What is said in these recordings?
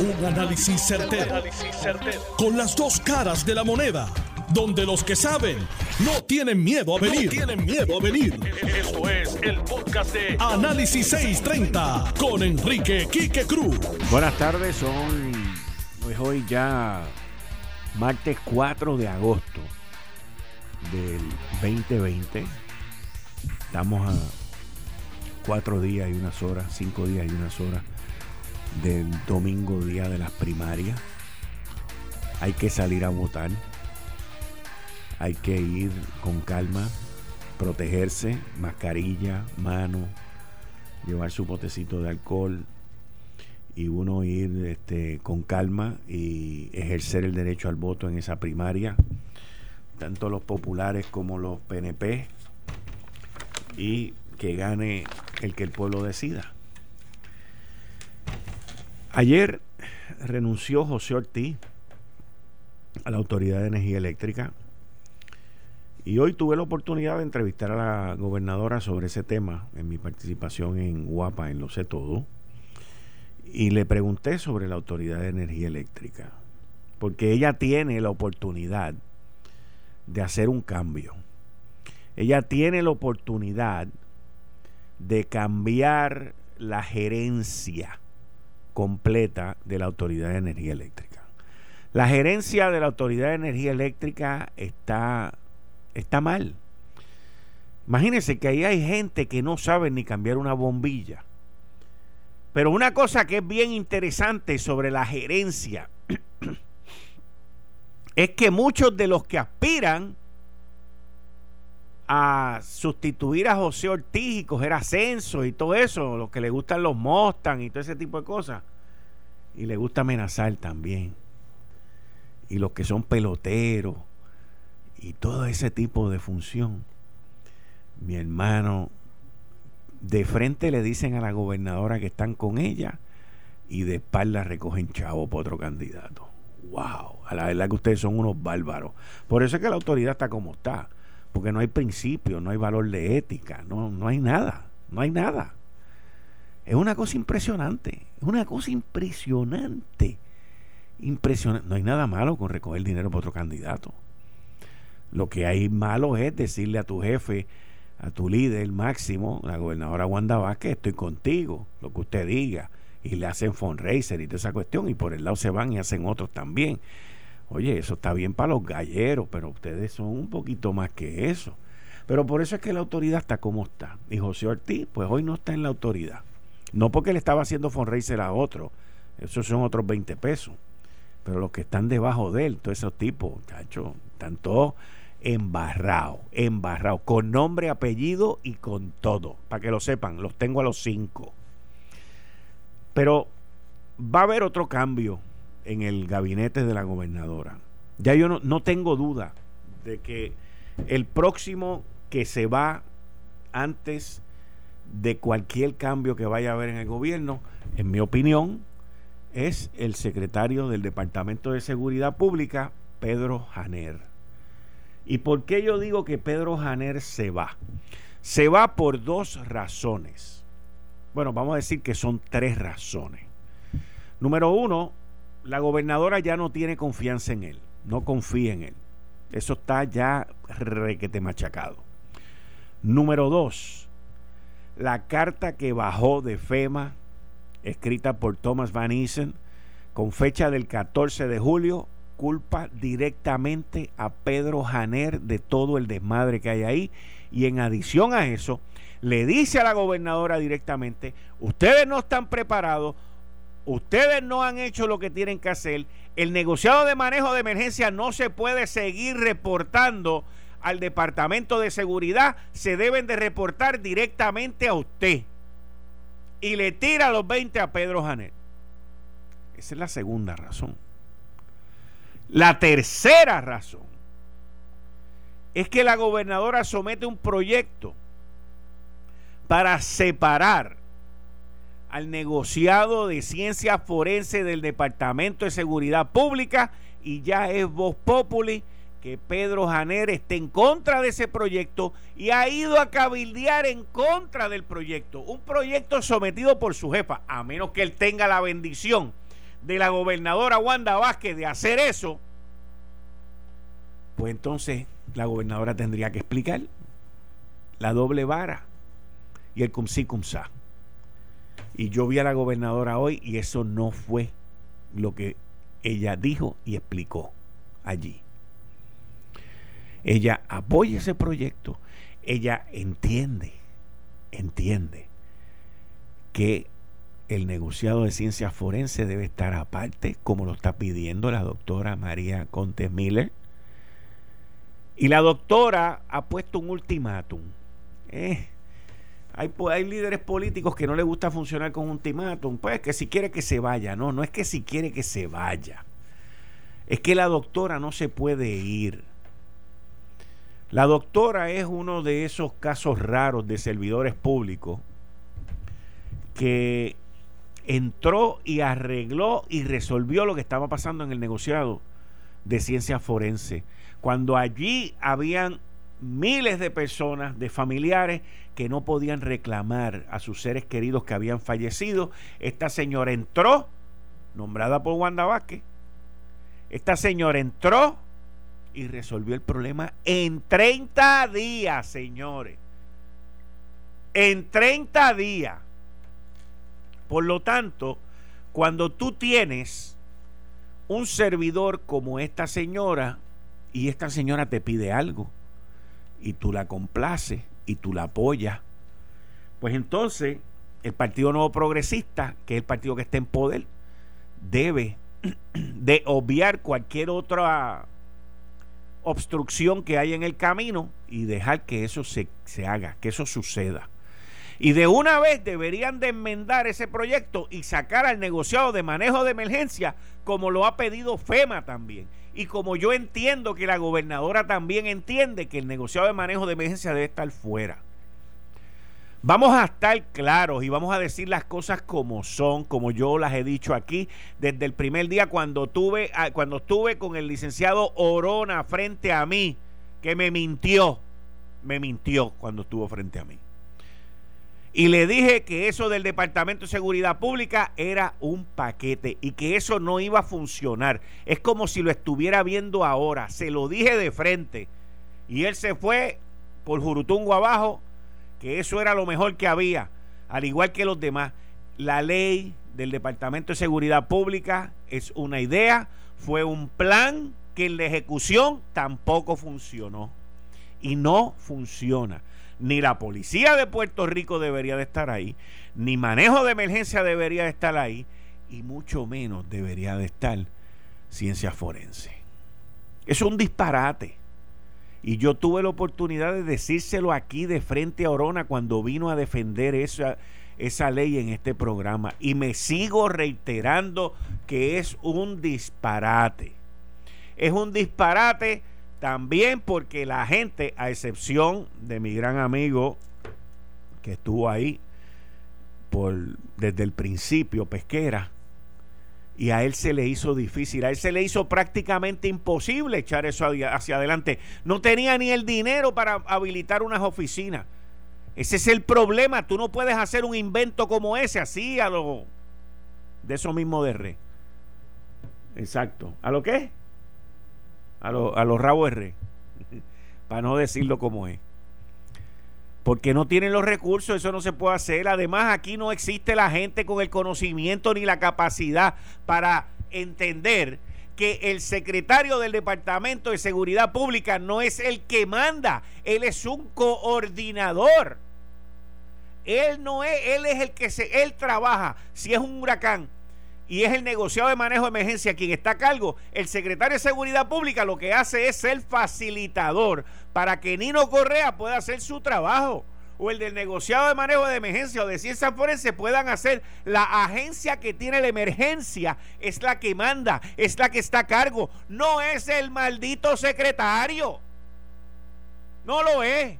Un análisis certero, Con las dos caras de la moneda. Donde los que saben no tienen miedo a venir. tienen miedo a venir. Esto es el podcast de Análisis 630 con Enrique Quique Cruz. Buenas tardes, son hoy ya martes 4 de agosto del 2020. Estamos a cuatro días y unas horas, cinco días y unas horas del domingo, día de las primarias. Hay que salir a votar. Hay que ir con calma, protegerse, mascarilla, mano, llevar su potecito de alcohol y uno ir este, con calma y ejercer el derecho al voto en esa primaria, tanto los populares como los PNP, y que gane el que el pueblo decida. Ayer renunció José Ortiz a la Autoridad de Energía Eléctrica y hoy tuve la oportunidad de entrevistar a la gobernadora sobre ese tema en mi participación en Guapa, en Lo Sé Todo, y le pregunté sobre la Autoridad de Energía Eléctrica, porque ella tiene la oportunidad de hacer un cambio. Ella tiene la oportunidad de cambiar la gerencia completa de la Autoridad de Energía Eléctrica. La gerencia de la Autoridad de Energía Eléctrica está, está mal. Imagínense que ahí hay gente que no sabe ni cambiar una bombilla. Pero una cosa que es bien interesante sobre la gerencia es que muchos de los que aspiran a sustituir a José Ortiz y coger ascenso y todo eso, los que le gustan los Mustang y todo ese tipo de cosas. Y le gusta amenazar también. Y los que son peloteros y todo ese tipo de función. Mi hermano, de frente le dicen a la gobernadora que están con ella y de espalda recogen chavo por otro candidato. ¡Wow! A la verdad que ustedes son unos bárbaros. Por eso es que la autoridad está como está porque no hay principio, no hay valor de ética, no, no hay nada, no hay nada. Es una cosa impresionante, es una cosa impresionante, impresionante. No hay nada malo con recoger dinero para otro candidato. Lo que hay malo es decirle a tu jefe, a tu líder máximo, la gobernadora Wanda Vázquez, estoy contigo, lo que usted diga, y le hacen fundraiser y toda esa cuestión, y por el lado se van y hacen otros también. Oye, eso está bien para los galleros, pero ustedes son un poquito más que eso. Pero por eso es que la autoridad está como está. Y José Ortiz, pues hoy no está en la autoridad. No porque le estaba haciendo fundraiser a otro. Esos son otros 20 pesos. Pero los que están debajo de él, todos esos tipos, cacho, están todos embarrados, embarrados, con nombre, apellido y con todo. Para que lo sepan, los tengo a los cinco. Pero va a haber otro cambio en el gabinete de la gobernadora. Ya yo no, no tengo duda de que el próximo que se va antes de cualquier cambio que vaya a haber en el gobierno, en mi opinión, es el secretario del Departamento de Seguridad Pública, Pedro Janer. ¿Y por qué yo digo que Pedro Janer se va? Se va por dos razones. Bueno, vamos a decir que son tres razones. Número uno, la gobernadora ya no tiene confianza en él, no confía en él. Eso está ya requete machacado. Número dos, la carta que bajó de FEMA, escrita por Thomas Van Essen, con fecha del 14 de julio, culpa directamente a Pedro Janer de todo el desmadre que hay ahí. Y en adición a eso, le dice a la gobernadora directamente, ustedes no están preparados, ustedes no han hecho lo que tienen que hacer, el negociado de manejo de emergencia no se puede seguir reportando al Departamento de Seguridad, se deben de reportar directamente a usted. Y le tira los 20 a Pedro Janet. Esa es la segunda razón. La tercera razón es que la gobernadora somete un proyecto para separar al negociado de ciencia forense del Departamento de Seguridad Pública y ya es voz populi que Pedro Janer esté en contra de ese proyecto y ha ido a cabildear en contra del proyecto. Un proyecto sometido por su jefa, a menos que él tenga la bendición de la gobernadora Wanda Vázquez de hacer eso, pues entonces la gobernadora tendría que explicar la doble vara y el cum si cum. Y yo vi a la gobernadora hoy y eso no fue lo que ella dijo y explicó allí. Ella apoya ese proyecto, ella entiende, entiende que el negociado de ciencias forenses debe estar aparte, como lo está pidiendo la doctora María Contes Miller. Y la doctora ha puesto un ultimátum. Eh, hay, hay, líderes políticos que no les gusta funcionar con un ultimátum. Pues que si quiere que se vaya. No, no es que si quiere que se vaya. Es que la doctora no se puede ir. La doctora es uno de esos casos raros de servidores públicos que entró y arregló y resolvió lo que estaba pasando en el negociado de ciencia forense. Cuando allí habían miles de personas, de familiares, que no podían reclamar a sus seres queridos que habían fallecido, esta señora entró, nombrada por Wanda Vázquez, esta señora entró y resolvió el problema en 30 días, señores. En 30 días. Por lo tanto, cuando tú tienes un servidor como esta señora y esta señora te pide algo y tú la complaces y tú la apoyas, pues entonces el Partido Nuevo Progresista, que es el partido que está en poder, debe de obviar cualquier otra obstrucción que hay en el camino y dejar que eso se, se haga, que eso suceda. Y de una vez deberían de enmendar ese proyecto y sacar al negociado de manejo de emergencia como lo ha pedido FEMA también. Y como yo entiendo que la gobernadora también entiende que el negociado de manejo de emergencia debe estar fuera. Vamos a estar claros y vamos a decir las cosas como son, como yo las he dicho aquí desde el primer día cuando tuve ah, cuando estuve con el licenciado Orona frente a mí, que me mintió, me mintió cuando estuvo frente a mí. Y le dije que eso del Departamento de Seguridad Pública era un paquete y que eso no iba a funcionar. Es como si lo estuviera viendo ahora. Se lo dije de frente. Y él se fue por Jurutungo abajo, que eso era lo mejor que había, al igual que los demás. La ley del Departamento de Seguridad Pública es una idea, fue un plan que en la ejecución tampoco funcionó. Y no funciona ni la policía de Puerto Rico debería de estar ahí, ni manejo de emergencia debería de estar ahí, y mucho menos debería de estar ciencia forense. Es un disparate. Y yo tuve la oportunidad de decírselo aquí de frente a Orona cuando vino a defender esa, esa ley en este programa. Y me sigo reiterando que es un disparate. Es un disparate también porque la gente, a excepción de mi gran amigo que estuvo ahí por, desde el principio, pesquera, y a él se le hizo difícil, a él se le hizo prácticamente imposible echar eso hacia adelante. No tenía ni el dinero para habilitar unas oficinas. Ese es el problema. Tú no puedes hacer un invento como ese, así a lo de eso mismo de re. Exacto. ¿A lo qué? A, a los rabos R, para no decirlo como es. Porque no tienen los recursos, eso no se puede hacer. Además, aquí no existe la gente con el conocimiento ni la capacidad para entender que el secretario del Departamento de Seguridad Pública no es el que manda, él es un coordinador. Él no es, él es el que se, él trabaja. Si es un huracán, y es el negociado de manejo de emergencia quien está a cargo, el secretario de Seguridad Pública lo que hace es ser facilitador para que Nino Correa pueda hacer su trabajo o el del negociado de manejo de emergencia o de ciencias forenses puedan hacer, la agencia que tiene la emergencia es la que manda, es la que está a cargo, no es el maldito secretario. No lo es.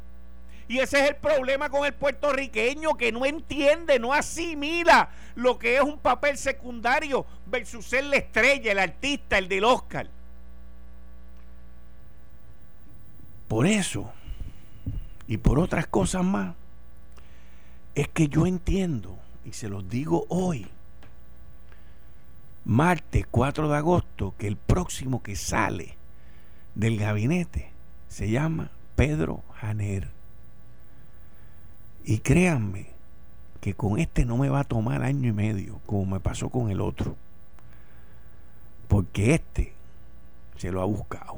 Y ese es el problema con el puertorriqueño que no entiende, no asimila lo que es un papel secundario versus ser la estrella, el artista, el del Oscar. Por eso, y por otras cosas más, es que yo entiendo, y se los digo hoy, martes 4 de agosto que el próximo que sale del gabinete se llama Pedro Janer. Y créanme que con este no me va a tomar año y medio, como me pasó con el otro. Porque este se lo ha buscado.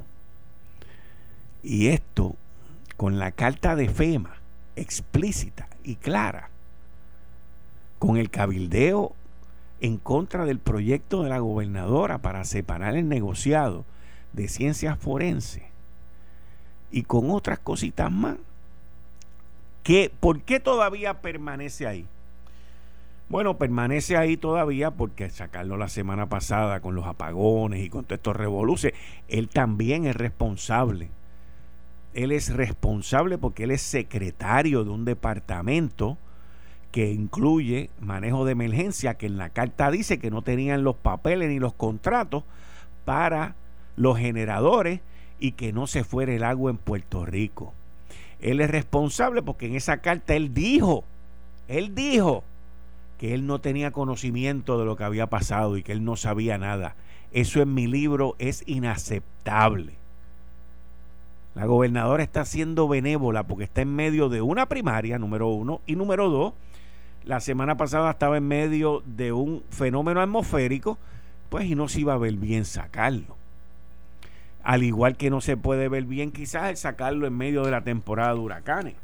Y esto, con la carta de FEMA explícita y clara, con el cabildeo en contra del proyecto de la gobernadora para separar el negociado de ciencias forenses y con otras cositas más. ¿Por qué todavía permanece ahí? Bueno, permanece ahí todavía porque sacarlo la semana pasada con los apagones y con todos estos revoluces, él también es responsable. Él es responsable porque él es secretario de un departamento que incluye manejo de emergencia, que en la carta dice que no tenían los papeles ni los contratos para los generadores y que no se fuera el agua en Puerto Rico. Él es responsable porque en esa carta él dijo, él dijo que él no tenía conocimiento de lo que había pasado y que él no sabía nada. Eso en mi libro es inaceptable. La gobernadora está siendo benévola porque está en medio de una primaria, número uno, y número dos, la semana pasada estaba en medio de un fenómeno atmosférico, pues y no se iba a ver bien sacarlo. Al igual que no se puede ver bien quizás el sacarlo en medio de la temporada de huracanes.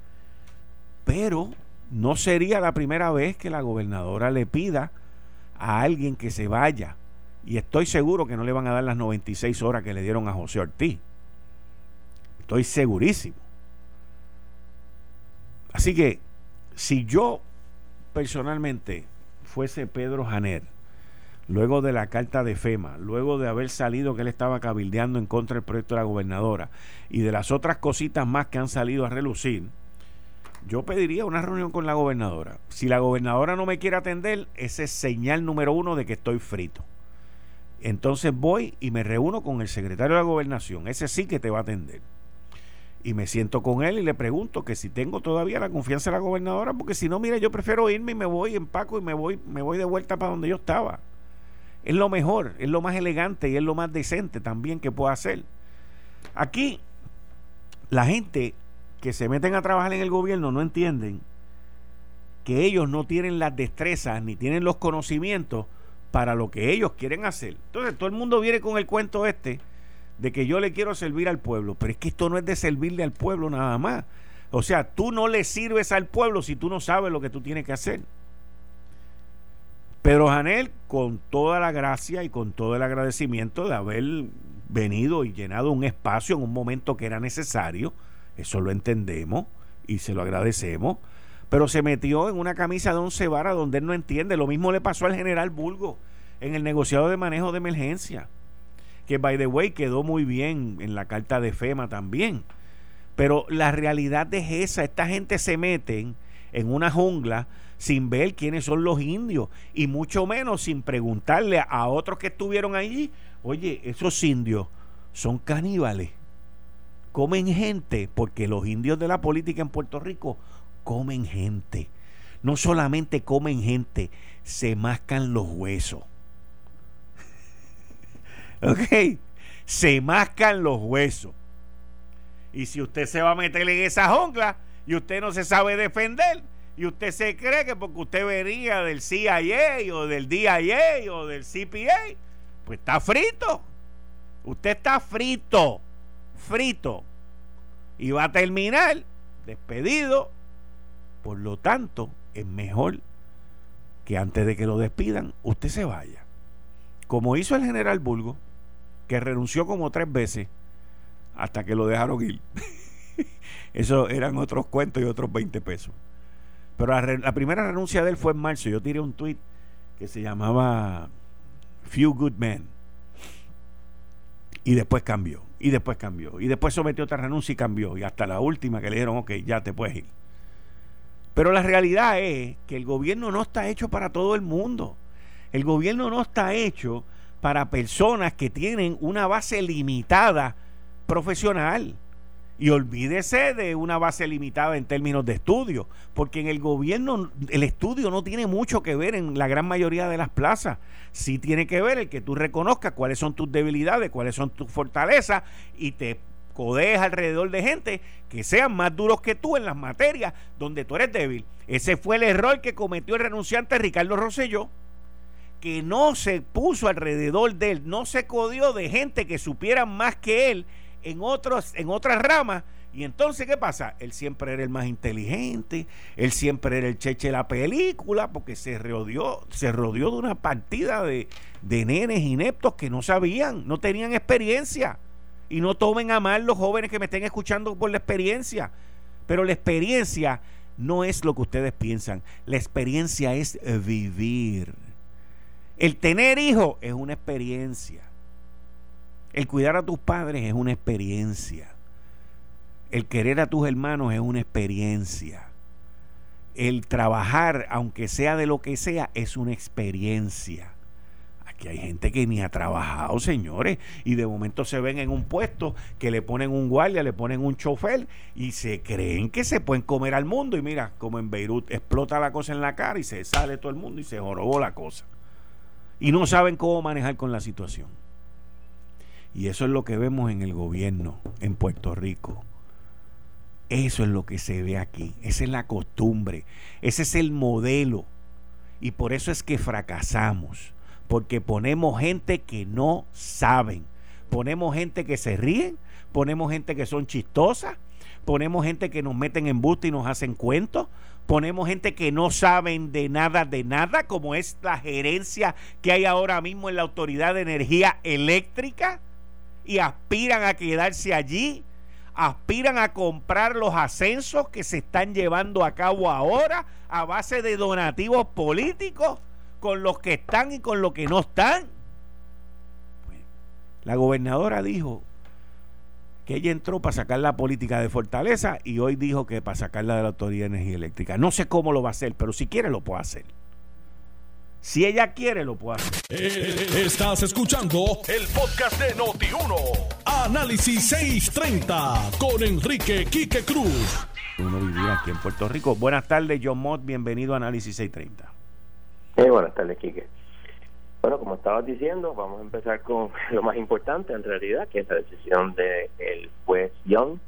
Pero no sería la primera vez que la gobernadora le pida a alguien que se vaya. Y estoy seguro que no le van a dar las 96 horas que le dieron a José Ortiz. Estoy segurísimo. Así que si yo personalmente fuese Pedro Janer, luego de la carta de FEMA, luego de haber salido que él estaba cabildeando en contra del proyecto de la gobernadora y de las otras cositas más que han salido a relucir, yo pediría una reunión con la gobernadora. Si la gobernadora no me quiere atender, ese es señal número uno de que estoy frito. Entonces voy y me reúno con el secretario de la gobernación. Ese sí que te va a atender y me siento con él y le pregunto que si tengo todavía la confianza de la gobernadora, porque si no, mire, yo prefiero irme y me voy, empaco y me voy, me voy de vuelta para donde yo estaba. Es lo mejor, es lo más elegante y es lo más decente también que puedo hacer. Aquí, la gente que se meten a trabajar en el gobierno no entienden que ellos no tienen las destrezas ni tienen los conocimientos para lo que ellos quieren hacer. Entonces todo el mundo viene con el cuento este de que yo le quiero servir al pueblo, pero es que esto no es de servirle al pueblo nada más. O sea, tú no le sirves al pueblo si tú no sabes lo que tú tienes que hacer. Pedro Janel, con toda la gracia y con todo el agradecimiento de haber venido y llenado un espacio en un momento que era necesario, eso lo entendemos y se lo agradecemos, pero se metió en una camisa de once varas donde él no entiende. Lo mismo le pasó al general Bulgo en el negociado de manejo de emergencia que by the way quedó muy bien en la carta de FEMA también. Pero la realidad es esa, esta gente se meten en una jungla sin ver quiénes son los indios y mucho menos sin preguntarle a otros que estuvieron allí, oye, esos indios son caníbales, comen gente, porque los indios de la política en Puerto Rico comen gente. No solamente comen gente, se mascan los huesos. ¿Ok? Se mascan los huesos. Y si usted se va a meter en esa jungla y usted no se sabe defender, y usted se cree que porque usted venía del CIA o del DIA o del CPA, pues está frito. Usted está frito, frito. Y va a terminar despedido. Por lo tanto, es mejor que antes de que lo despidan, usted se vaya. Como hizo el general Bulgo, que renunció como tres veces hasta que lo dejaron ir. Eso eran otros cuentos y otros 20 pesos. Pero la, primera renuncia de él fue en marzo. Yo tiré un tweet que se llamaba Few Good Men. Y después cambió. Y después cambió. Y después sometió otra renuncia y cambió. Y hasta la última que le dijeron, ok, ya te puedes ir. Pero la realidad es que el gobierno no está hecho para todo el mundo. El gobierno no está hecho para personas que tienen una base limitada profesional. Y olvídese de una base limitada en términos de estudio, porque en el gobierno el estudio no tiene mucho que ver en la gran mayoría de las plazas. Sí tiene que ver el que tú reconozcas cuáles son tus debilidades, cuáles son tus fortalezas y te codees alrededor de gente que sean más duros que tú en las materias donde tú eres débil. Ese fue el error que cometió el renunciante Ricardo Rosselló, que no se puso alrededor de él, no se codió de gente que supiera más que él en, otros, en otras ramas. Y entonces, ¿qué pasa? Él siempre era el más inteligente, él siempre era el cheche de la película, porque se rodeó, se rodeó de una partida de, de nenes ineptos que no sabían, no tenían experiencia. Y no tomen a mal los jóvenes que me estén escuchando por la experiencia. Pero la experiencia no es lo que ustedes piensan. La experiencia es vivir. El tener hijos es una experiencia. El cuidar a tus padres es una experiencia. El querer a tus hermanos es una experiencia. El trabajar, aunque sea de lo que sea, es una experiencia. Aquí hay gente que ni ha trabajado, señores, y de momento se ven en un puesto que le ponen un guardia, le ponen un chofer y se creen que se pueden comer al mundo. Y mira, como en Beirut explota la cosa en la cara y se sale todo el mundo y se jorobó la cosa. Y no saben cómo manejar con la situación. Y eso es lo que vemos en el gobierno en Puerto Rico. Eso es lo que se ve aquí. Esa es la costumbre. Ese es el modelo. Y por eso es que fracasamos. Porque ponemos gente que no saben. Ponemos gente que se ríen. Ponemos gente que son chistosas. Ponemos gente que nos meten en busto y nos hacen cuentos. Ponemos gente que no saben de nada, de nada, como es la gerencia que hay ahora mismo en la Autoridad de Energía Eléctrica y aspiran a quedarse allí, aspiran a comprar los ascensos que se están llevando a cabo ahora a base de donativos políticos con los que están y con los que no están. La gobernadora dijo que ella entró para sacar la política de fortaleza y hoy dijo que para sacarla de la Autoridad de Energía Eléctrica. No sé cómo lo va a hacer, pero si quiere lo puede hacer. Si ella quiere, lo puede hacer. Eh, estás escuchando el podcast de Noti1. Análisis 630 con Enrique Quique Cruz. Uno vivía aquí en Puerto Rico. Buenas tardes, John Mott. Bienvenido a Análisis 630. Eh, buenas tardes, Quique. Bueno, como estabas diciendo, vamos a empezar con lo más importante en realidad, que es la decisión del el juez Young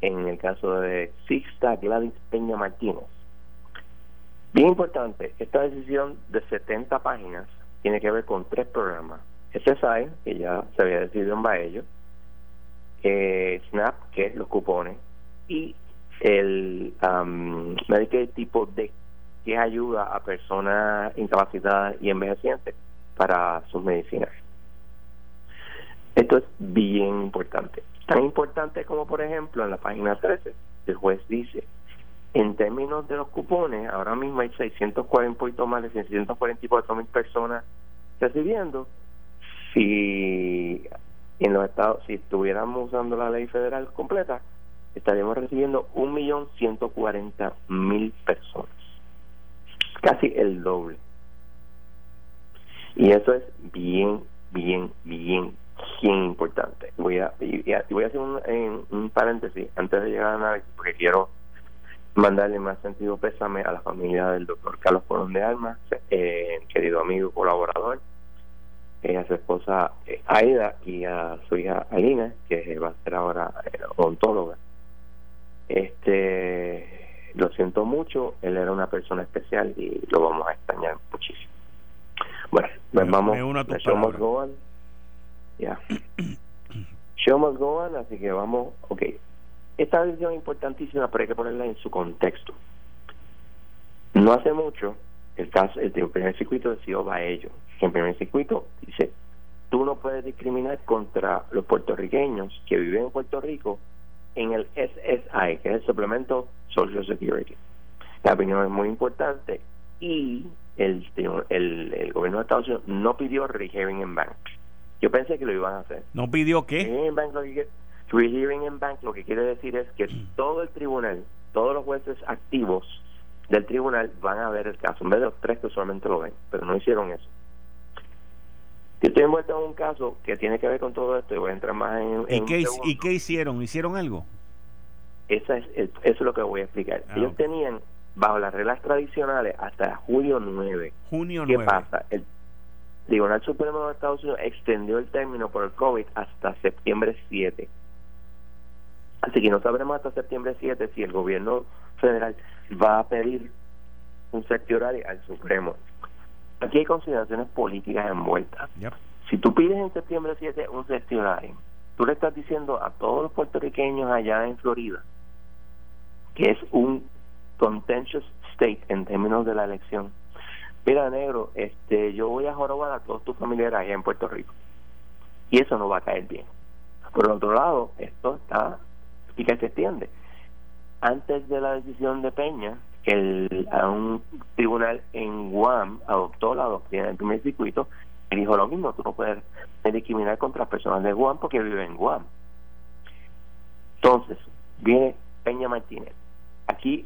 en el caso de Sixta Gladys Peña Martínez Bien importante, esta decisión de 70 páginas tiene que ver con tres programas. SSI, que ya se había decidido en Baello, eh, SNAP, que es los cupones, y el um, tipo D, que ayuda a personas incapacitadas y envejecientes para sus medicinas. Esto es bien importante. Tan importante como, por ejemplo, en la página 13, el juez dice en términos de los cupones, ahora mismo hay 640 un poquito más de 644 mil personas recibiendo. Si en los estados, si estuviéramos usando la ley federal completa, estaríamos recibiendo 1.140.000 personas. Casi el doble. Y eso es bien, bien, bien, bien importante. Voy a, voy a hacer un, un paréntesis antes de llegar a análisis, porque quiero mandarle más sentido pésame a la familia del doctor Carlos Colón de Alma, eh, querido amigo y colaborador, eh, a su esposa eh, Aida y a su hija Alina, que va a ser ahora eh, odontóloga. Este, lo siento mucho, él era una persona especial y lo vamos a extrañar muchísimo. Bueno, pues vamos, show must go on. Ya. Show must go on, así que vamos, ok, esta decisión es importantísima, pero hay que ponerla en su contexto. No hace mucho, el caso, el, primer circuito decidió va a ello. El primer circuito dice, tú no puedes discriminar contra los puertorriqueños que viven en Puerto Rico en el SSI, que es el suplemento Social Security. La opinión es muy importante y el, el, el gobierno de Estados Unidos no pidió rehearing en bank. Yo pensé que lo iban a hacer. ¿No pidió qué? En bank Rehearing in bank lo que quiere decir es que todo el tribunal, todos los jueces activos del tribunal van a ver el caso, en vez de los tres que solamente lo ven, pero no hicieron eso. Yo estoy envuelto en un caso que tiene que ver con todo esto y voy a entrar más en... ¿Y, qué, ¿y qué hicieron? ¿Hicieron algo? esa es, eso es lo que voy a explicar. Ah, Ellos tenían, bajo las reglas tradicionales, hasta julio 9. Junio ¿Qué pasa? El Tribunal Supremo de Estados Unidos extendió el término por el COVID hasta septiembre 7. Así que no sabremos hasta septiembre 7 si el gobierno federal va a pedir un horario al Supremo. Aquí hay consideraciones políticas envueltas. Si tú pides en septiembre 7 un horario, tú le estás diciendo a todos los puertorriqueños allá en Florida que es un contentious state en términos de la elección. Mira, negro, este, yo voy a jorobar a todos tus familiares allá en Puerto Rico. Y eso no va a caer bien. Por otro lado, esto está y que se extiende. Antes de la decisión de Peña, el, a un tribunal en Guam adoptó la doctrina del primer circuito y dijo lo mismo, tú no puedes discriminar contra personas de Guam porque viven en Guam. Entonces, viene Peña Martínez. Aquí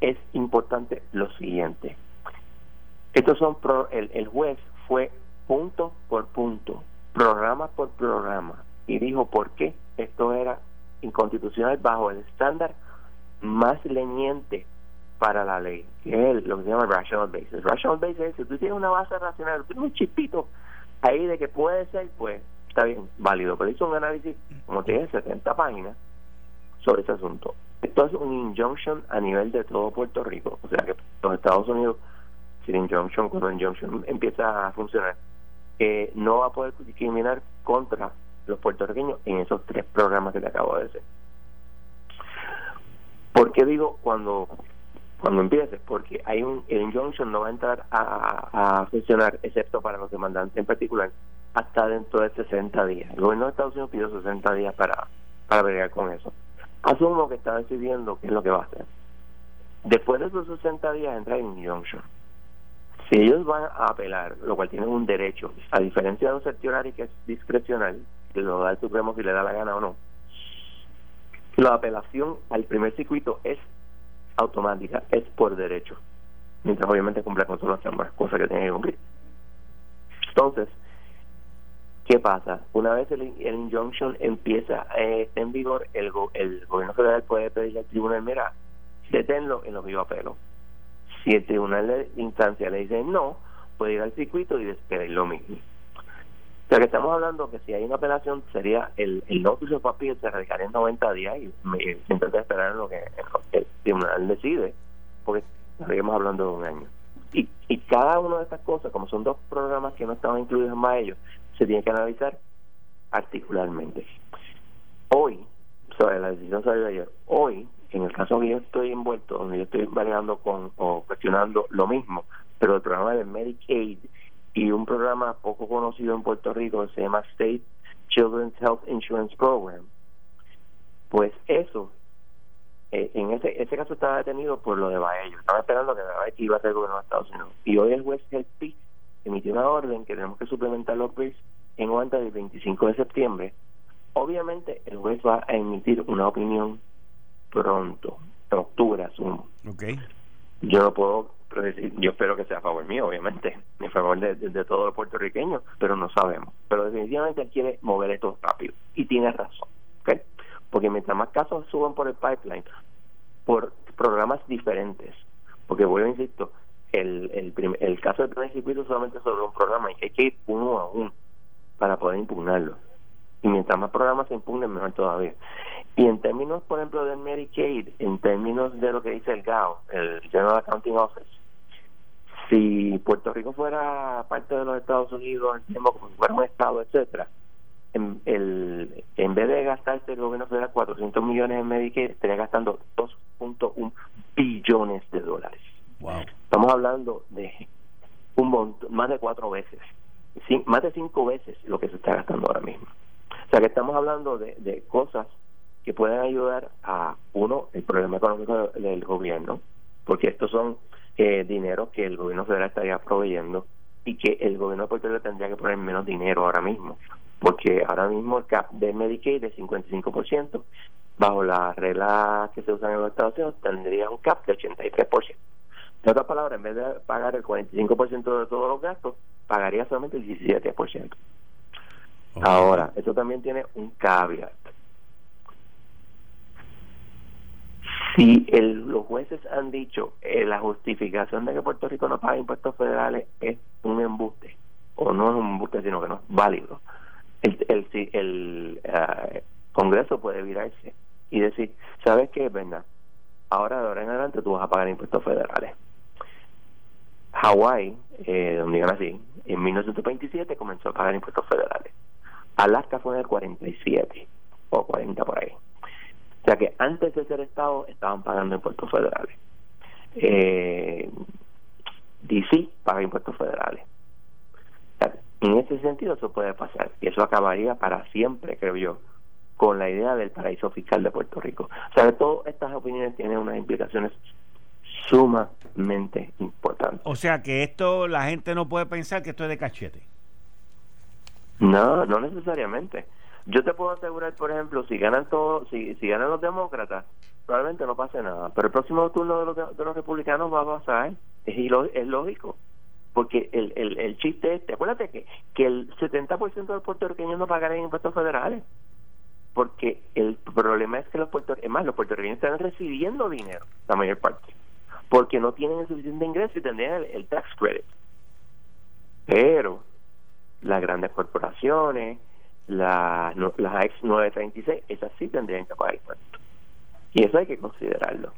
es importante lo siguiente. Estos son el, el juez fue punto por punto, programa por programa y dijo por qué esto era inconstitucional bajo el estándar más leñente para la ley, que es lo que se llama rational basis. Rational basis es si tú tienes una base racional, un chipito ahí de que puede ser, pues está bien, válido. Pero hizo un análisis, como te dije, 70 páginas sobre ese asunto. Esto es un injunction a nivel de todo Puerto Rico. O sea que los Estados Unidos, sin injunction, cuando el injunction empieza a funcionar, eh, no va a poder discriminar contra los puertorriqueños en esos tres programas que te acabo de decir. ¿Por qué digo cuando cuando empiece, porque hay un el injunction no va a entrar a, a, funcionar, excepto para los demandantes en particular, hasta dentro de 60 días. El gobierno de Estados Unidos pidió 60 días para, para bregar con eso. Asumo que está decidiendo qué es lo que va a hacer. Después de esos 60 días entra el injunction. Si ellos van a apelar, lo cual tienen un derecho, a diferencia de un certiorario que es discrecional, lo da el Supremo si le da la gana o no, la apelación al primer circuito es automática, es por derecho, mientras obviamente cumpla con todas las cosas que tiene que cumplir. Entonces, ¿qué pasa? Una vez el, injunction empieza eh, en vigor, el, el gobierno federal puede pedirle al tribunal, mira, deténlo en lo que yo apelo. Si el tribunal de instancia le dice no, puede ir al circuito y despedir lo mismo. Sea que estamos hablando que si hay una apelación sería el, el notice of appeal se radicaría en 90 días y intenta esperar en lo que el, tribunal decide, porque estaríamos hablando de un año. Y, y cada una de estas cosas, como son dos programas que no estaban incluidos en más ellos, se tiene que analizar articularmente. Hoy, sobre la decisión salió ayer, hoy, en el caso que yo estoy envuelto, donde yo estoy variando con o cuestionando lo mismo, pero el programa de Medicaid y un programa poco conocido en Puerto Rico se llama State Children's Health Insurance Program. Pues eso, eh, en ese ese caso estaba detenido por lo de Baello. Estaba esperando que Baello iba a ser el gobierno de Estados Unidos. Y hoy el juez Help emitió una orden que tenemos que suplementar los bills en cuenta del 25 de septiembre. Obviamente el juez va a emitir una opinión pronto, en octubre asumo. Okay. Yo no puedo yo espero que sea a favor mío, obviamente, en favor de, de, todos los puertorriqueños, pero no sabemos. Pero definitivamente él quiere mover esto rápido y tiene razón, ¿okay? porque mientras más casos suban por el pipeline, por programas diferentes, porque vuelvo insisto, el, el, el caso del primer circuito solamente sobre un programa y hay que ir uno a uno para poder impugnarlo. Y mientras más programas se impugnen, mejor todavía. Y en términos, por ejemplo, del Medicaid, en términos de lo que dice el GAO, el General Accounting Office, si Puerto Rico fuera parte de los Estados Unidos, como si fuera un estado, etcétera, en, el, en vez de gastarse el gobierno federal 400 millones en Medicaid, estaría gastando 2.1 billones de dólares. Estamos hablando de un montón, más de cuatro veces, más de cinco veces lo que se está gastando ahora mismo. O sea que estamos hablando de, de cosas que pueden ayudar a, uno, el problema económico del gobierno, porque estos son eh, dinero que el gobierno federal estaría proveyendo y que el gobierno de Puerto Rico tendría que poner menos dinero ahora mismo, porque ahora mismo el cap de Medicaid es 55%, bajo las reglas que se usan en los Estados Unidos tendría un cap de 83%. En otras palabras, en vez de pagar el 45% de todos los gastos, pagaría solamente el 17%. Ahora, esto también tiene un caveat. Si los jueces han dicho eh, la justificación de que Puerto Rico no paga impuestos federales es un embuste, o no es un embuste, sino que no es válido, el, el, el eh, Congreso puede virarse y decir, ¿sabes qué? Venga, ahora de ahora en adelante tú vas a pagar impuestos federales. Hawái, eh, yo nací, en 1927 comenzó a pagar impuestos federales. Alaska fue en el 47 o 40 por ahí. O sea que antes de ser Estado estaban pagando impuestos federales. Eh, DC paga impuestos federales. en ese sentido eso puede pasar y eso acabaría para siempre, creo yo, con la idea del paraíso fiscal de Puerto Rico. O sea, todas estas opiniones tienen unas implicaciones sumamente importantes. O sea, que esto la gente no puede pensar que esto es de cachete. No, no necesariamente. Yo te puedo asegurar, por ejemplo, si ganan todos, si, si ganan los demócratas, probablemente no pase nada. Pero el próximo turno de los, de los republicanos va a pasar. Es, es lógico. Porque el, el, el chiste este, acuérdate que, que el 70% de los puertorriqueños no pagarán impuestos federales. Porque el problema es que los puertorriqueños, más, los puertorriqueños están recibiendo dinero, la mayor parte. Porque no tienen el suficiente ingreso y tendrían el tax credit. Pero las grandes corporaciones, la, las ex 936, esas sí tendrían que pagar impuestos. Y eso hay que considerarlo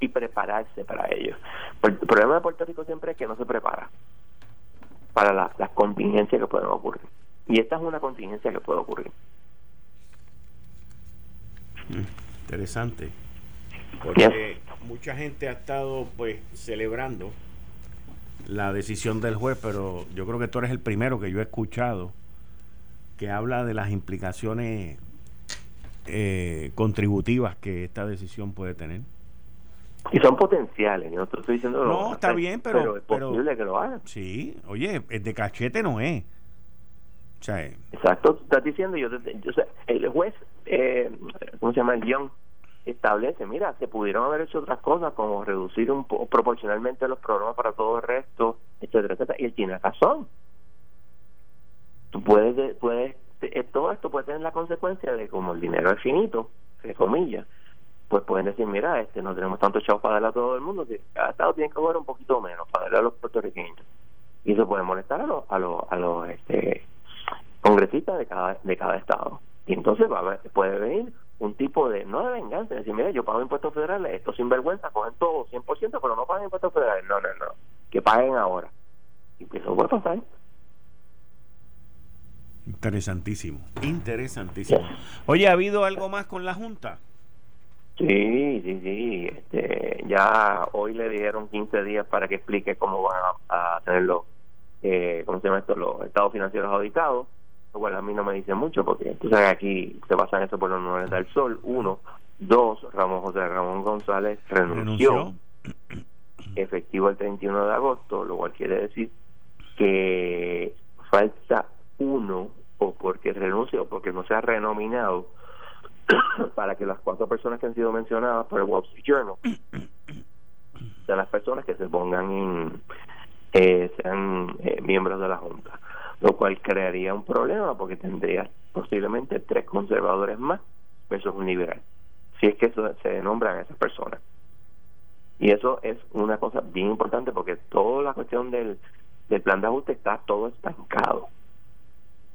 y prepararse para ello. El problema de Puerto Rico siempre es que no se prepara para las contingencias que pueden ocurrir. Y esta es una contingencia que puede ocurrir. Mm, interesante. Porque mucha gente ha estado pues celebrando la decisión del juez, pero yo creo que tú eres el primero que yo he escuchado que habla de las implicaciones eh, contributivas que esta decisión puede tener. Y son potenciales, no estoy diciendo No, está bien, pero, es posible que lo hagan. Sí, oye, el de cachete no es. O Exacto, estás diciendo, yo, yo el juez, eh, ¿cómo se llama? El guion establece, mira, se pudieron haber hecho otras cosas como reducir un proporcionalmente los programas para todo el resto, etcétera, etcétera, y él tiene razón tú puedes, puedes eh, todo esto puede tener la consecuencia de como el dinero es finito, entre comillas, pues pueden decir, mira, este no tenemos tanto chavos para darle a todo el mundo, que cada estado tiene que cobrar un poquito menos para darle a los puertorriqueños. Y eso puede molestar a los, a los, a los este, congresistas de cada, de cada estado. Y entonces va a puede venir un tipo de, no de venganza, decir, mira, yo pago impuestos federales, estos sinvergüenza cogen todo 100%, pero no pagan impuestos federales. No, no, no, que paguen ahora. Y eso puede pasar. Interesantísimo, interesantísimo. Oye, ¿ha habido algo más con la Junta? Sí, sí, sí. Este, ya hoy le dijeron 15 días para que explique cómo van a, tener los, eh, ¿cómo se llama esto? Los estados financieros auditados. Lo cual a mí no me dice mucho porque tú sabes aquí se basan eso por los nueve del sol. Uno. Dos, Ramón José Ramón González renunció. Efectivo el 31 de agosto, lo cual quiere decir que falta uno o porque renuncie o porque no sea renominado para que las cuatro personas que han sido mencionadas por el Wall Street Journal sean las personas que se pongan en eh, sean eh, miembros de la Junta lo cual crearía un problema porque tendría posiblemente tres conservadores más versus un liberal si es que eso se nombran a esas personas. Y eso es una cosa bien importante porque toda la cuestión del, del plan de ajuste está todo estancado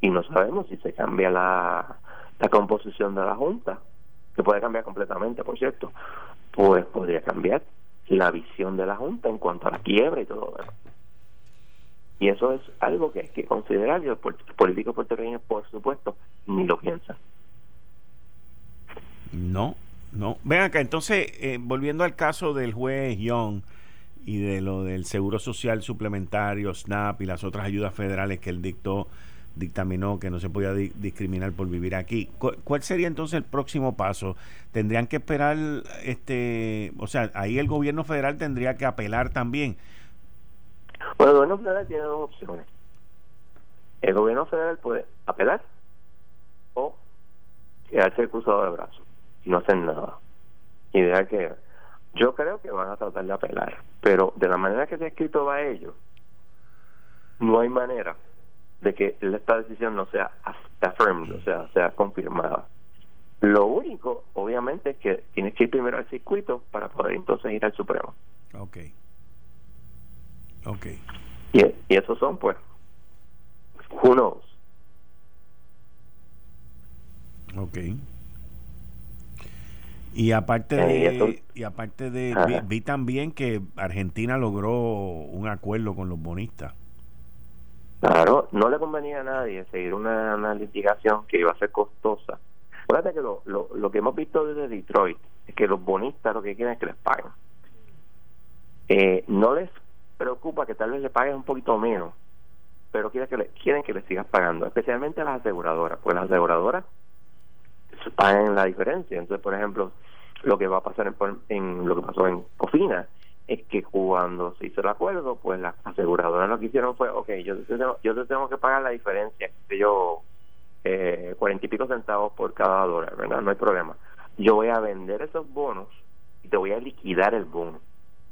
y no sabemos si se cambia la, la composición de la Junta, que puede cambiar completamente, por cierto, pues podría cambiar la visión de la Junta en cuanto a la quiebra y todo eso. Y eso es algo que hay que considerar y los políticos puertorriqueños, por supuesto, ni lo piensan. No, no. Ven acá, entonces, eh, volviendo al caso del juez Young y de lo del seguro social suplementario, SNAP y las otras ayudas federales que él dictó dictaminó que no se podía discriminar por vivir aquí. ¿Cuál sería entonces el próximo paso? ¿Tendrían que esperar, este, o sea, ahí el gobierno federal tendría que apelar también? Bueno, el gobierno federal tiene dos opciones. El gobierno federal puede apelar o quedarse cruzado de brazos no hacer nada. Y dejar que yo creo que van a tratar de apelar, pero de la manera que se escrito va a ellos, no hay manera de que esta decisión no sea affirmed, o sea, sea confirmada. Lo único, obviamente, es que tienes que ir primero al circuito para poder entonces ir al Supremo. Ok. Ok. Y, y esos son, pues, who knows. Ok. Y aparte de, y aparte de vi, también que Argentina logró un acuerdo con los bonistas. Claro, no le convenía a nadie seguir una, litigación que iba a ser costosa. Fíjate que lo, lo, lo, que hemos visto desde Detroit es que los bonistas lo que quieren es que les paguen. Eh, no les preocupa que tal vez le paguen un poquito menos, pero quieren que le, quieren que les sigas pagando, especialmente a las aseguradoras, pues las aseguradoras pagan la diferencia. Entonces, por ejemplo, lo que va a pasar en, lo que pasó en Cofina es que cuando se hizo el acuerdo, pues las aseguradoras lo que hicieron fue, ok, yo te tengo, yo te tengo que pagar la diferencia, que yo eh, cuarenta y pico centavos por cada dólar, ¿verdad? No hay problema. Yo voy a vender esos bonos y te voy a liquidar el bono.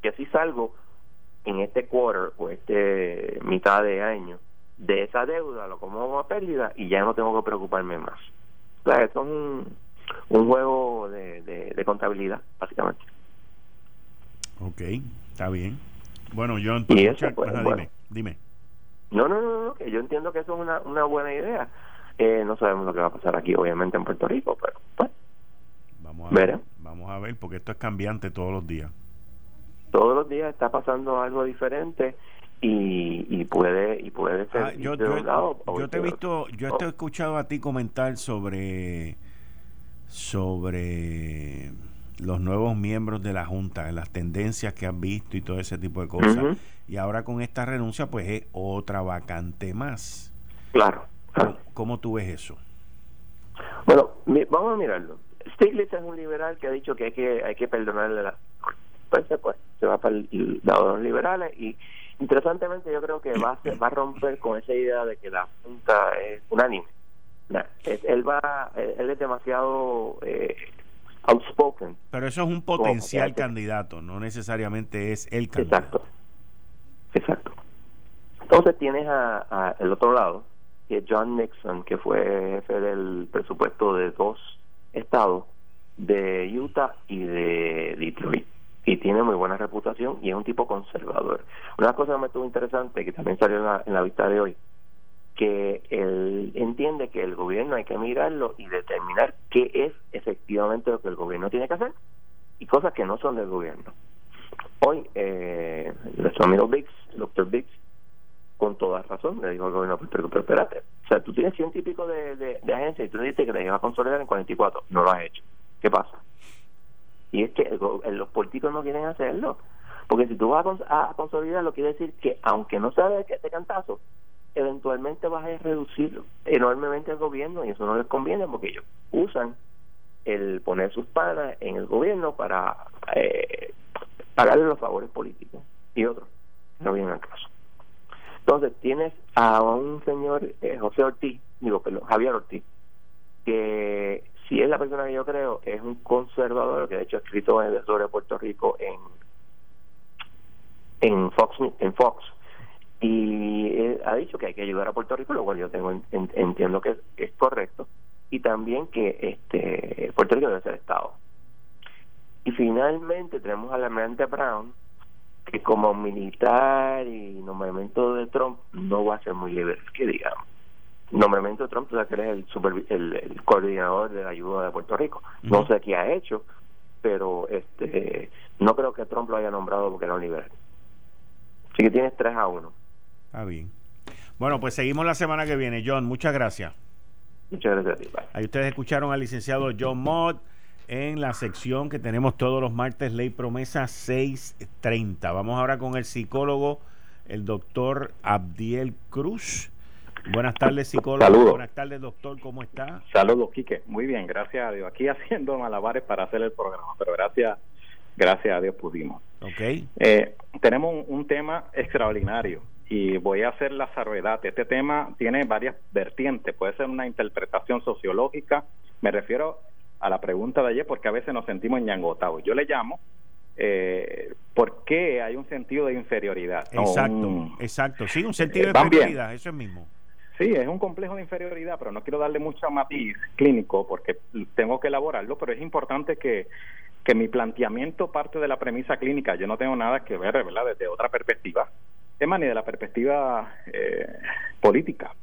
Y así salgo en este quarter o este mitad de año de esa deuda, lo como a pérdida y ya no tengo que preocuparme más. O sea, es un, un juego de, de, contabilidad, básicamente. Ok, está bien. Bueno, yo entonces, pues, dime, dime. No, no, no, que yo entiendo que eso es una, una buena idea. Eh, no sabemos lo que va a pasar aquí, obviamente, en Puerto Rico, pero pues, vamos a ver, vamos a ver, porque esto es cambiante todos los días. Todos los días está pasando algo diferente y, y puede y puede ser ah, yo, yo, te he visto yo te he escuchado a ti comentar sobre sobre los nuevos miembros de la junta las tendencias que han visto y todo ese tipo de cosas. Y ahora con esta renuncia pues es otra vacante más. Claro, ¿Cómo, tú ves eso bueno vamos a mirarlo. Stiglitz es un liberal que ha dicho que hay que hay que perdonarle la pues, pues se va para el lado de los liberales y Interesantemente, yo creo que va a, va a romper con esa idea de que la Junta es unánime. él va, él es demasiado eh, outspoken. Pero eso es un potencial candidato, no necesariamente es el candidato. Exacto, exacto. Entonces tienes a, el otro lado, que es John Nixon, que fue jefe del presupuesto de dos estados, de Utah y de Detroit y tiene muy buena reputación y es un tipo conservador. Una cosa que me estuvo interesante, que también salió en la, vista de hoy, que él entiende que el gobierno hay que mirarlo y determinar qué es efectivamente lo que el gobierno tiene que hacer y cosas que no son del gobierno. Hoy, eh, nuestro amigo el doctor Biggs, con toda razón, le dijo al gobierno, pero, pero espérate, o sea, tú tienes ciento y pico de, de, agencias y tú dices que te ibas a consolidar en 44, no lo has hecho. ¿Qué pasa? Y es que los políticos no quieren hacerlo. Porque si tú vas a, consolidar lo quiere decir que aunque no sabes que este cantazo, eventualmente vas a reducir enormemente el gobierno y eso no les conviene porque ellos usan el poner sus panas en el gobierno para eh, pagarle los favores políticos y otros no vienen al caso. Entonces tienes a un señor eh, José Ortiz, digo, perdón, Javier Ortiz, que si es la persona que yo creo, es un conservador que de hecho ha escrito sobre Puerto Rico en en Fox en Fox y ha dicho que hay que ayudar a Puerto Rico, lo cual yo tengo entiendo que es, correcto y también que este Puerto Rico debe ser Estado. Y finalmente tenemos al almirante Brown que como militar y nombramiento de Trump no va a ser muy libre, que digamos nombramiento de Trump, tú sabes que él es el, el, coordinador de la ayuda de Puerto Rico. No sé qué ha hecho, pero este no creo que Trump lo haya nombrado porque era un liberal. Así que tienes 3 a 1. Está bien. Bueno, pues seguimos la semana que viene. John, muchas gracias. Muchas gracias a ti. Ahí ustedes escucharon al licenciado John Mott en la sección que tenemos todos los martes, Ley Promesa 630. Vamos ahora con el psicólogo, el doctor Abdiel Cruz Buenas tardes, psicólogo. Saludos. Buenas tardes, doctor. ¿Cómo está? Saludos, Quique. Muy bien, gracias a Dios. Aquí haciendo malabares para hacer el programa, pero gracias, gracias a Dios pudimos. Ok. Eh, tenemos un, tema extraordinario y voy a hacer la salvedad. Este tema tiene varias vertientes. Puede ser una interpretación sociológica. Me refiero a la pregunta de ayer porque a veces nos sentimos enyangotados. Yo le llamo eh, ¿por qué hay un sentido de inferioridad? Exacto, exacto. Sí, un sentido de inferioridad, eso es mismo. Sí, es un complejo de inferioridad, pero no quiero darle mucho matiz clínico porque tengo que elaborarlo, pero es importante que, que mi planteamiento parte de la premisa clínica. Yo no tengo nada que ver, ¿verdad?, desde otra perspectiva, ni de la perspectiva eh, política.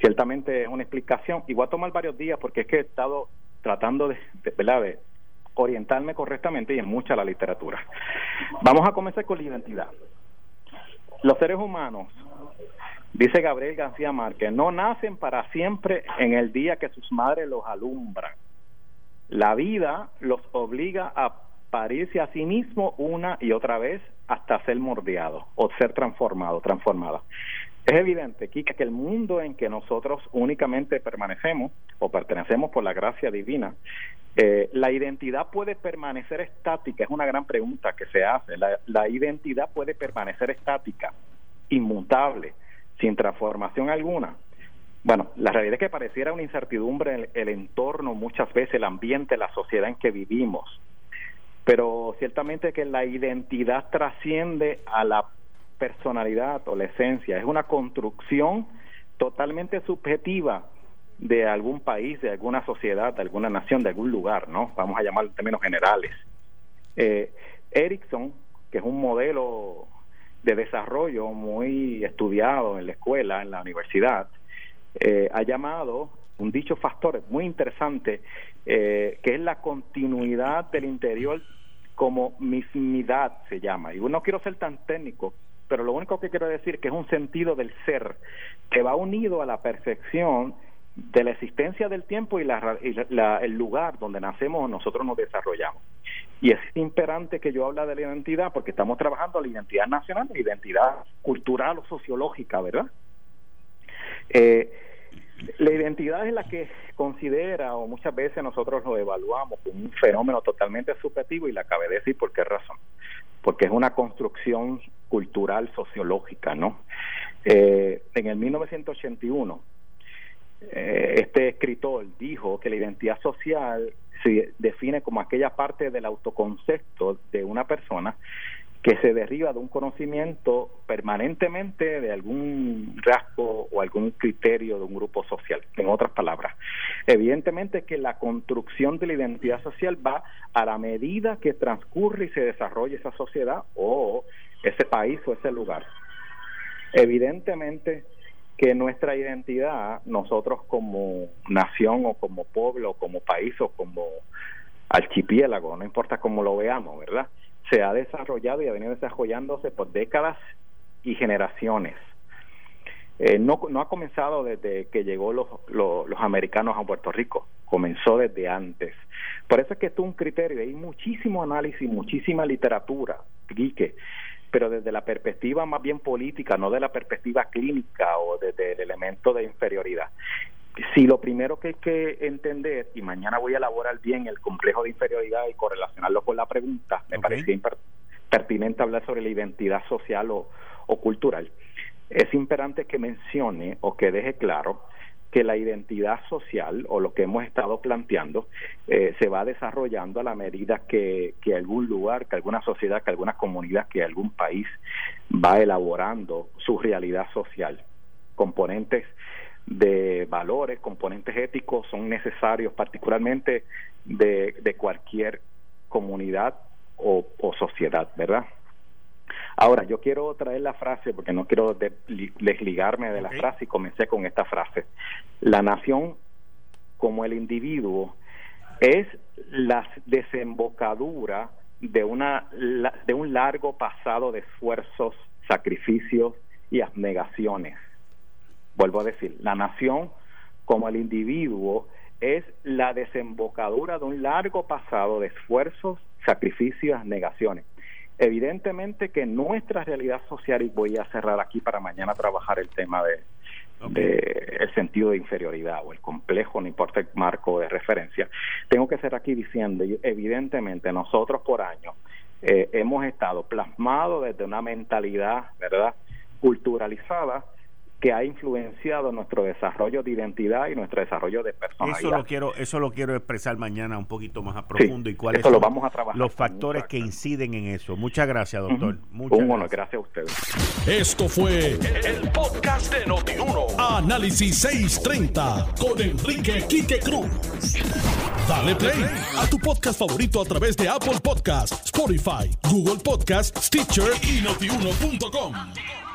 Ciertamente es una explicación, y voy a tomar varios días porque es que he estado tratando de, ¿verdad?, de orientarme correctamente y en mucha la literatura. Vamos a comenzar con la identidad. Los seres humanos Dice Gabriel García Márquez, no nacen para siempre en el día que sus madres los alumbran. La vida los obliga a parirse a sí mismo una y otra vez hasta ser mordeado o ser transformado, transformada. Es evidente, Kika, que el mundo en que nosotros únicamente permanecemos o pertenecemos por la gracia divina, eh, la identidad puede permanecer estática, es una gran pregunta que se hace. la identidad puede permanecer estática, inmutable, sin transformación alguna. Bueno, la realidad es que pareciera una incertidumbre el entorno, muchas veces el ambiente, la sociedad en que vivimos. Pero ciertamente que la identidad trasciende a la personalidad o la esencia, es una construcción totalmente subjetiva de algún país, de alguna sociedad, de alguna nación, de algún lugar, ¿no? Vamos a llamarlo en términos generales. Eh, que es un modelo de desarrollo muy estudiado en la escuela, en la universidad, eh, ha llamado un dicho factor muy interesante, eh, que es la continuidad del interior como mismidad se llama. Y no quiero ser tan técnico, pero lo único que quiero decir es que es un sentido del ser que va unido a la perfección de la existencia del tiempo y, la, el lugar donde nacemos nosotros nos desarrollamos. Y es imperante que yo hable de la identidad porque estamos trabajando la identidad nacional, la identidad cultural o sociológica, ¿verdad? Eh, la identidad es la que considera o muchas veces nosotros lo evaluamos como un fenómeno totalmente subjetivo y la cabe decir por qué razón. Porque es una construcción cultural sociológica, ¿no? Eh, en el 1981 eh, este escritor dijo que la identidad social se define como aquella parte del autoconcepto de una persona que se deriva de un conocimiento permanentemente de algún rasgo o algún criterio de un grupo social. En otras palabras, evidentemente que la construcción de la identidad social va a la medida que transcurre y se desarrolla esa sociedad o ese país o ese lugar. Evidentemente, que nuestra identidad, nosotros como nación o como pueblo, como país o como archipiélago, no importa cómo lo veamos, ¿verdad? Se ha desarrollado y ha venido desarrollándose por décadas y generaciones. Eh, no, no ha comenzado desde que llegó los, los, americanos a Puerto Rico, comenzó desde antes. Por eso es que esto es un criterio, hay muchísimo análisis, muchísima literatura, Quique, pero desde la perspectiva más bien política, no de la perspectiva clínica o desde el elemento de inferioridad. Si lo primero que hay que entender, y mañana voy a elaborar bien el complejo de inferioridad y correlacionarlo con la pregunta, me parecía pertinente hablar sobre la identidad social o, o cultural, es imperante que mencione o que deje claro que la identidad social o lo que hemos estado planteando eh, se va desarrollando a la medida que, que algún lugar, que alguna sociedad, que alguna comunidad, que algún país va elaborando su realidad social. Componentes de valores, componentes éticos son necesarios particularmente de, de cualquier comunidad o, o sociedad, ¿verdad? Ahora, yo quiero traer la frase, porque no quiero desligarme de la frase, y comencé con esta frase. La nación, como el individuo, es la desembocadura de, una, de un largo pasado de esfuerzos, sacrificios y abnegaciones. Vuelvo a decir, la nación, como el individuo, es la desembocadura de un largo pasado de esfuerzos, sacrificios y abnegaciones. Evidentemente que nuestra realidad social, y voy a cerrar aquí para mañana trabajar el tema de, el sentido de inferioridad o el complejo, no importa el marco de referencia, tengo que ser aquí diciendo, evidentemente nosotros por años eh, hemos estado plasmados desde una mentalidad, ¿verdad?, culturalizada que ha influenciado nuestro desarrollo de identidad y nuestro desarrollo de personalidad. Eso lo quiero, eso lo quiero expresar mañana un poquito más a profundo y cuáles son lo vamos a trabajar los factores que inciden en eso. Muchas gracias, doctor. un honor, gracias a ustedes. Esto fue el, podcast de Notiuno. Análisis 630 con Enrique Quique Cruz. Dale play a tu podcast favorito a través de Apple Podcasts, Spotify, Google Podcasts, Stitcher y notiuno.com.